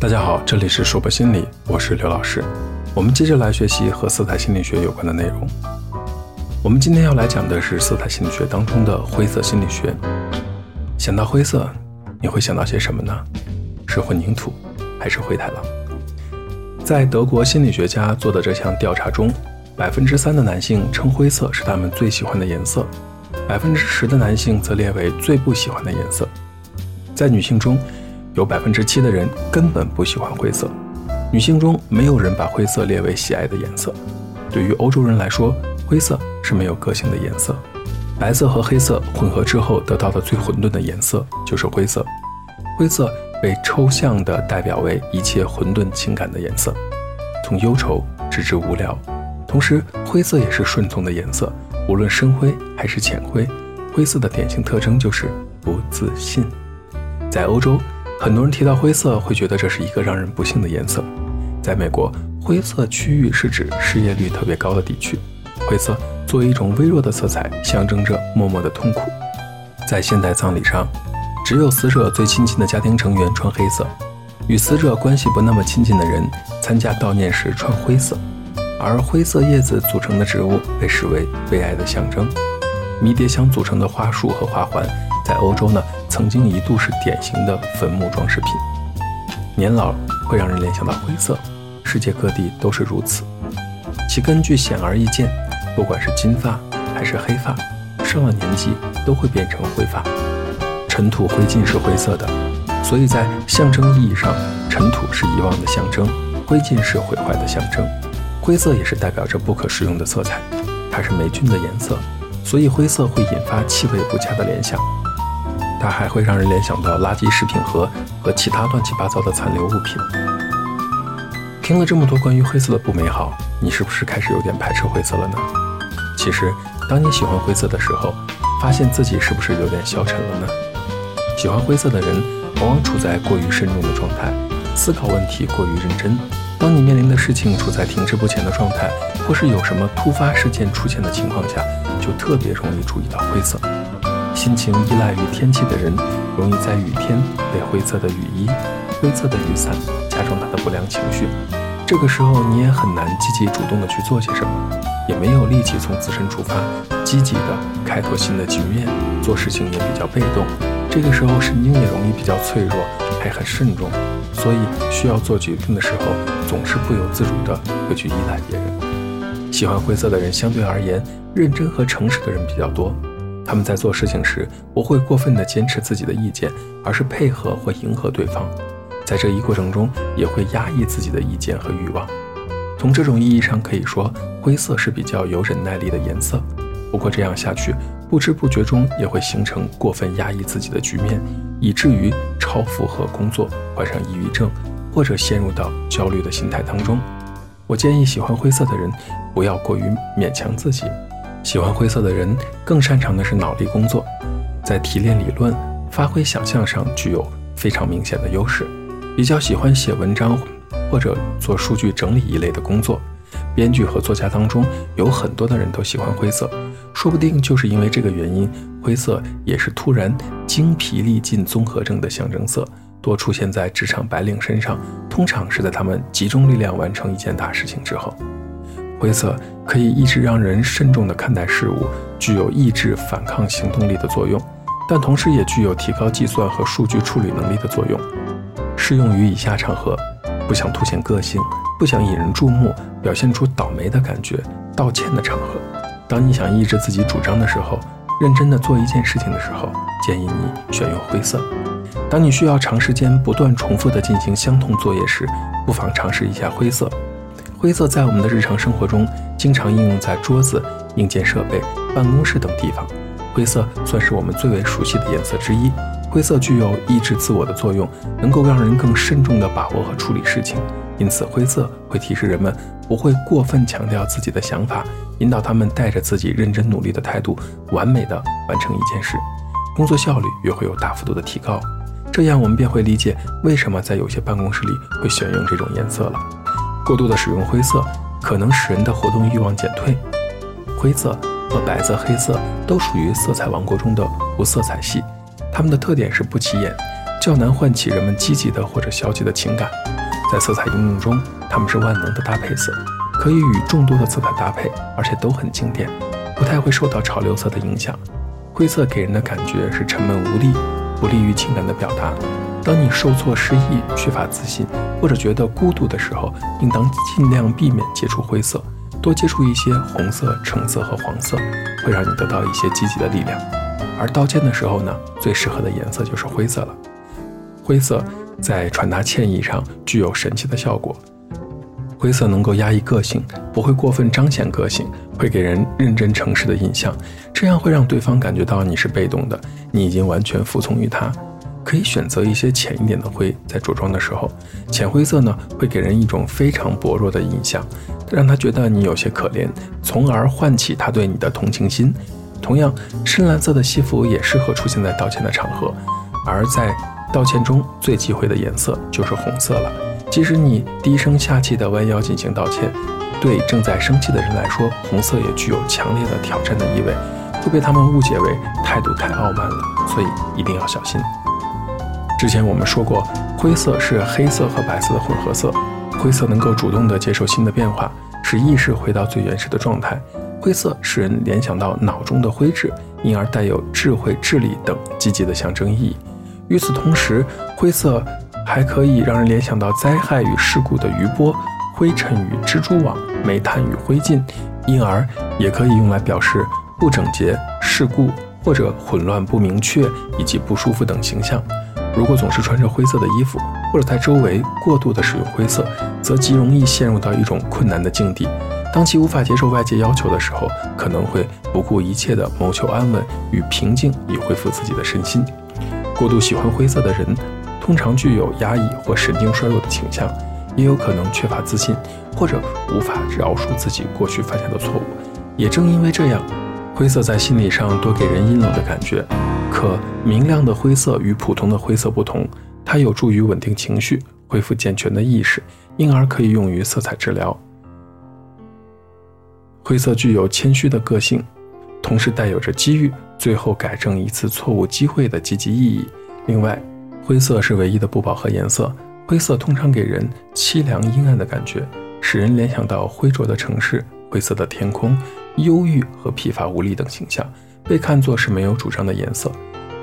大家好，这里是说博心理，我是刘老师。我们接着来学习和色彩心理学有关的内容。我们今天要来讲的是色彩心理学当中的灰色心理学。想到灰色，你会想到些什么呢？是混凝土，还是灰太狼？在德国心理学家做的这项调查中，百分之三的男性称灰色是他们最喜欢的颜色，百分之十的男性则列为最不喜欢的颜色。在女性中，有百分之七的人根本不喜欢灰色。女性中没有人把灰色列为喜爱的颜色。对于欧洲人来说，灰色是没有个性的颜色。白色和黑色混合之后得到的最混沌的颜色就是灰色。灰色被抽象地代表为一切混沌情感的颜色，从忧愁直至无聊。同时，灰色也是顺从的颜色，无论深灰还是浅灰。灰色的典型特征就是不自信。在欧洲，很多人提到灰色会觉得这是一个让人不幸的颜色。在美国，灰色区域是指失业率特别高的地区。灰色作为一种微弱的色彩，象征着默默的痛苦。在现代葬礼上，只有死者最亲近的家庭成员穿黑色，与死者关系不那么亲近的人参加悼念时穿灰色。而灰色叶子组成的植物被视为悲哀的象征。迷迭香组成的花束和花环，在欧洲呢，曾经一度是典型的坟墓装饰品。年老会让人联想到灰色。世界各地都是如此，其根据显而易见，不管是金发还是黑发，上了年纪都会变成灰发。尘土灰烬是灰色的，所以在象征意义上，尘土是遗忘的象征，灰烬是毁坏的象征。灰色也是代表着不可食用的色彩，它是霉菌的颜色，所以灰色会引发气味不佳的联想。它还会让人联想到垃圾食品盒和其他乱七八糟的残留物品。听了这么多关于灰色的不美好，你是不是开始有点排斥灰色了呢？其实，当你喜欢灰色的时候，发现自己是不是有点消沉了呢？喜欢灰色的人往往处在过于慎重的状态，思考问题过于认真。当你面临的事情处在停滞不前的状态，或是有什么突发事件出现的情况下，就特别容易注意到灰色。心情依赖于天气的人，容易在雨天被灰色的雨衣、灰色的雨伞加重他的不良情绪。这个时候，你也很难积极主动的去做些什么，也没有力气从自身出发，积极的开拓新的局面，做事情也比较被动。这个时候，神经也容易比较脆弱，还很慎重，所以需要做决定的时候，总是不由自主的会去依赖别人。喜欢灰色的人，相对而言，认真和诚实的人比较多。他们在做事情时，不会过分的坚持自己的意见，而是配合或迎合对方。在这一过程中，也会压抑自己的意见和欲望。从这种意义上可以说，灰色是比较有忍耐力的颜色。不过这样下去，不知不觉中也会形成过分压抑自己的局面，以至于超负荷工作，患上抑郁症，或者陷入到焦虑的心态当中。我建议喜欢灰色的人不要过于勉强自己。喜欢灰色的人更擅长的是脑力工作，在提炼理论、发挥想象上具有非常明显的优势。比较喜欢写文章或者做数据整理一类的工作，编剧和作家当中有很多的人都喜欢灰色，说不定就是因为这个原因，灰色也是突然精疲力尽综合症的象征色，多出现在职场白领身上，通常是在他们集中力量完成一件大事情之后。灰色可以一直让人慎重地看待事物，具有抑制反抗行动力的作用，但同时也具有提高计算和数据处理能力的作用。适用于以下场合：不想凸显个性，不想引人注目，表现出倒霉的感觉，道歉的场合。当你想抑制自己主张的时候，认真的做一件事情的时候，建议你选用灰色。当你需要长时间不断重复的进行相同作业时，不妨尝试一下灰色。灰色在我们的日常生活中经常应用在桌子、硬件设备、办公室等地方。灰色算是我们最为熟悉的颜色之一。灰色具有抑制自我的作用，能够让人更慎重地把握和处理事情。因此，灰色会提示人们不会过分强调自己的想法，引导他们带着自己认真努力的态度，完美地完成一件事，工作效率也会有大幅度的提高。这样，我们便会理解为什么在有些办公室里会选用这种颜色了。过度的使用灰色，可能使人的活动欲望减退。灰色和白色、黑色都属于色彩王国中的无色彩系。它们的特点是不起眼，较难唤起人们积极的或者消极的情感。在色彩应用中，它们是万能的搭配色，可以与众多的色彩搭配，而且都很经典，不太会受到潮流色的影响。灰色给人的感觉是沉闷无力，不利于情感的表达。当你受挫、失意、缺乏自信或者觉得孤独的时候，应当尽量避免接触灰色，多接触一些红色、橙色和黄色，会让你得到一些积极的力量。而道歉的时候呢，最适合的颜色就是灰色了。灰色在传达歉意上具有神奇的效果。灰色能够压抑个性，不会过分彰显个性，会给人认真诚实的印象，这样会让对方感觉到你是被动的，你已经完全服从于他。可以选择一些浅一点的灰，在着装的时候，浅灰色呢会给人一种非常薄弱的印象，让他觉得你有些可怜，从而唤起他对你的同情心。同样，深蓝色的西服也适合出现在道歉的场合，而在道歉中最忌讳的颜色就是红色了。即使你低声下气地弯腰进行道歉，对正在生气的人来说，红色也具有强烈的挑战的意味，会被他们误解为态度太傲慢了，所以一定要小心。之前我们说过，灰色是黑色和白色的混合色，灰色能够主动地接受新的变化，使意识回到最原始的状态。灰色使人联想到脑中的灰质，因而带有智慧、智力等积极的象征意义。与此同时，灰色。还可以让人联想到灾害与事故的余波、灰尘与蜘蛛网、煤炭与灰烬，因而也可以用来表示不整洁、事故或者混乱不明确以及不舒服等形象。如果总是穿着灰色的衣服，或者在周围过度的使用灰色，则极容易陷入到一种困难的境地。当其无法接受外界要求的时候，可能会不顾一切地谋求安稳与平静，以恢复自己的身心。过度喜欢灰色的人。通常具有压抑或神经衰弱的倾向，也有可能缺乏自信，或者无法饶恕自己过去犯下的错误。也正因为这样，灰色在心理上多给人阴冷的感觉。可明亮的灰色与普通的灰色不同，它有助于稳定情绪，恢复健全的意识，因而可以用于色彩治疗。灰色具有谦虚的个性，同时带有着机遇最后改正一次错误机会的积极意义。另外，灰色是唯一的不饱和颜色，灰色通常给人凄凉阴暗的感觉，使人联想到灰浊的城市、灰色的天空、忧郁和疲乏无力等形象，被看作是没有主张的颜色。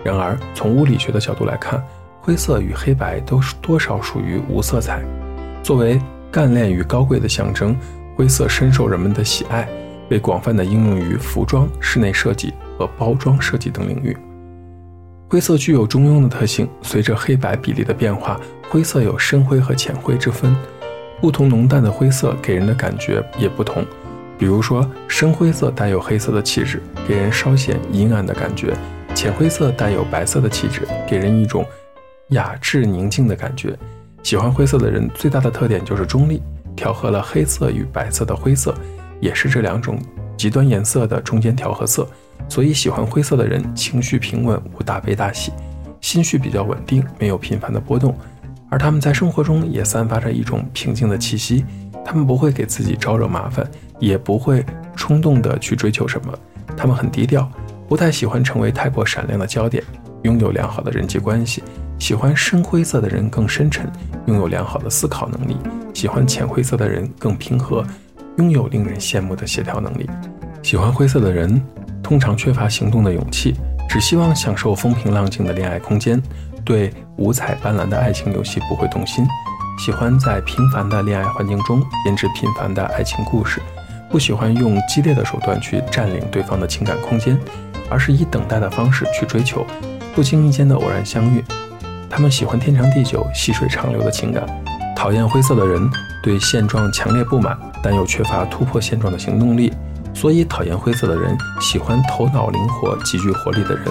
然而，从物理学的角度来看，灰色与黑白都是多少属于无色彩。作为干练与高贵的象征，灰色深受人们的喜爱，被广泛的应用于服装、室内设计和包装设计等领域。灰色具有中庸的特性，随着黑白比例的变化，灰色有深灰和浅灰之分。不同浓淡的灰色给人的感觉也不同。比如说，深灰色带有黑色的气质，给人稍显阴暗的感觉；浅灰色带有白色的气质，给人一种雅致宁静的感觉。喜欢灰色的人最大的特点就是中立，调和了黑色与白色的灰色，也是这两种极端颜色的中间调和色。所以，喜欢灰色的人情绪平稳，无大悲大喜，心绪比较稳定，没有频繁的波动。而他们在生活中也散发着一种平静的气息。他们不会给自己招惹麻烦，也不会冲动的去追求什么。他们很低调，不太喜欢成为太过闪亮的焦点，拥有良好的人际关系。喜欢深灰色的人更深沉，拥有良好的思考能力；喜欢浅灰色的人更平和，拥有令人羡慕的协调能力。喜欢灰色的人。通常缺乏行动的勇气，只希望享受风平浪静的恋爱空间，对五彩斑斓的爱情游戏不会动心，喜欢在平凡的恋爱环境中编织平凡的爱情故事，不喜欢用激烈的手段去占领对方的情感空间，而是以等待的方式去追求，不经意间的偶然相遇。他们喜欢天长地久、细水长流的情感，讨厌灰色的人，对现状强烈不满，但又缺乏突破现状的行动力。所以，讨厌灰色的人喜欢头脑灵活、极具活力的人，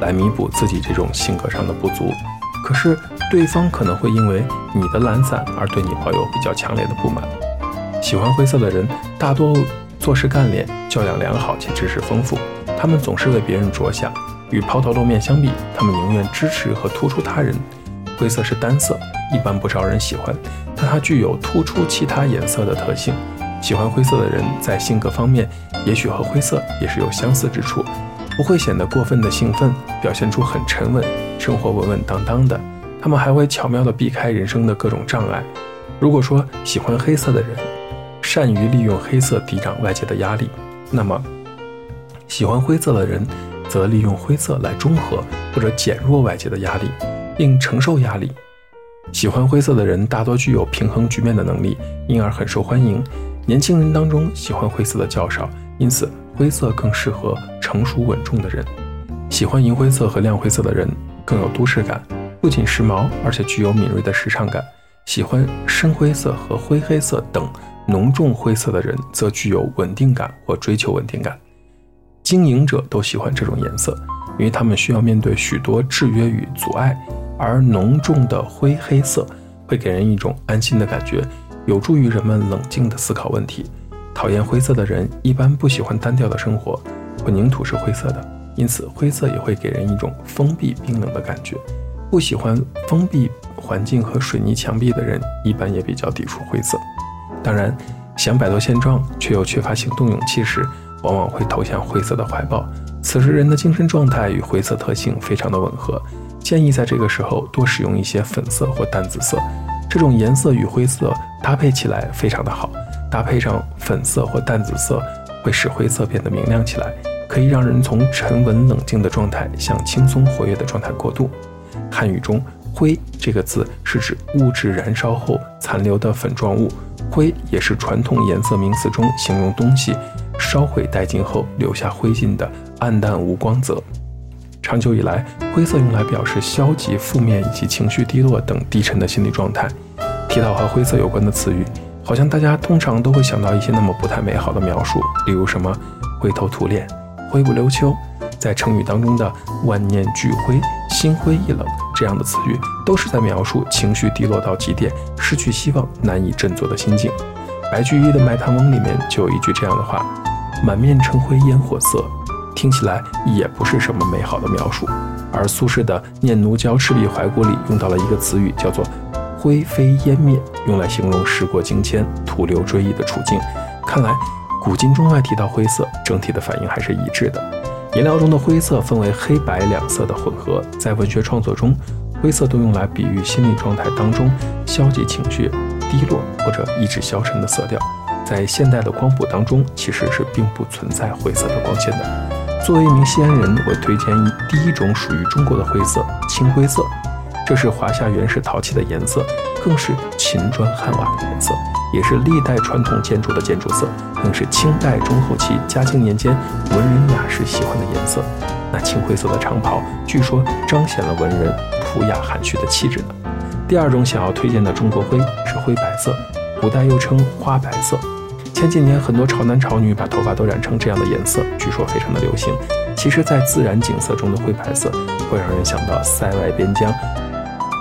来弥补自己这种性格上的不足。可是，对方可能会因为你的懒散而对你抱有比较强烈的不满。喜欢灰色的人大多做事干练、教养良好且知识丰富，他们总是为别人着想。与抛头露面相比，他们宁愿支持和突出他人。灰色是单色，一般不招人喜欢，但它具有突出其他颜色的特性。喜欢灰色的人，在性格方面，也许和灰色也是有相似之处，不会显得过分的兴奋，表现出很沉稳，生活稳稳当当的，他们还会巧妙地避开人生的各种障碍。如果说喜欢黑色的人善于利用黑色抵挡外界的压力，那么喜欢灰色的人则利用灰色来中和或者减弱外界的压力，并承受压力。喜欢灰色的人大多具有平衡局面的能力，因而很受欢迎。年轻人当中喜欢灰色的较少，因此灰色更适合成熟稳重的人。喜欢银灰色和亮灰色的人更有都市感，不仅时髦，而且具有敏锐的时尚感。喜欢深灰色和灰黑色等浓重灰色的人则具有稳定感或追求稳定感。经营者都喜欢这种颜色，因为他们需要面对许多制约与阻碍。而浓重的灰黑色会给人一种安心的感觉，有助于人们冷静地思考问题。讨厌灰色的人一般不喜欢单调的生活，混凝土是灰色的，因此灰色也会给人一种封闭冰冷的感觉。不喜欢封闭环境和水泥墙壁的人一般也比较抵触灰色。当然，想摆脱现状却又缺乏行动勇气时，往往会投向灰色的怀抱。此时人的精神状态与灰色特性非常的吻合。建议在这个时候多使用一些粉色或淡紫色，这种颜色与灰色搭配起来非常的好。搭配上粉色或淡紫色，会使灰色变得明亮起来，可以让人从沉稳冷静的状态向轻松活跃的状态过渡。汉语中“灰”这个字是指物质燃烧后残留的粉状物，灰也是传统颜色名词中形容东西烧毁殆尽后留下灰烬的暗淡无光泽。长久以来，灰色用来表示消极、负面以及情绪低落等低沉的心理状态。提到和灰色有关的词语，好像大家通常都会想到一些那么不太美好的描述，例如什么“灰头土脸”“灰不溜秋”。在成语当中的“万念俱灰”“心灰意冷”这样的词语，都是在描述情绪低落到极点、失去希望、难以振作的心境。白居易的《卖炭翁》里面就有一句这样的话：“满面尘灰烟火色。”听起来也不是什么美好的描述，而苏轼的《念奴娇·赤壁怀古》里用到了一个词语，叫做“灰飞烟灭”，用来形容时过境迁、徒留追忆的处境。看来古今中外提到灰色，整体的反应还是一致的。颜料中的灰色分为黑白两色的混合，在文学创作中，灰色都用来比喻心理状态当中消极情绪、低落或者意志消沉的色调。在现代的光谱当中，其实是并不存在灰色的光线的。作为一名西安人，我推荐一第一种属于中国的灰色——青灰色。这是华夏原始陶器的颜色，更是秦砖汉瓦的颜色，也是历代传统建筑的建筑色，更是清代中后期嘉靖年间文人雅士喜欢的颜色。那青灰色的长袍，据说彰显了文人朴雅含蓄的气质呢。第二种想要推荐的中国灰是灰白色，古代又称花白色。前几年，很多潮男潮女把头发都染成这样的颜色，据说非常的流行。其实，在自然景色中的灰白色，会让人想到塞外边疆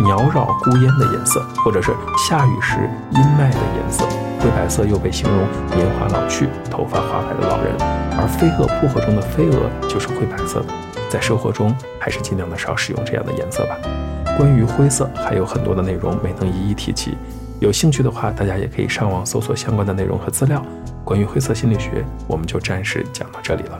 鸟绕孤烟的颜色，或者是下雨时阴霾的颜色。灰白色又被形容年华老去、头发花白的老人。而飞蛾扑火中的飞蛾就是灰白色的。在生活中，还是尽量的少使用这样的颜色吧。关于灰色，还有很多的内容没能一一提及。有兴趣的话，大家也可以上网搜索相关的内容和资料。关于灰色心理学，我们就暂时讲到这里了。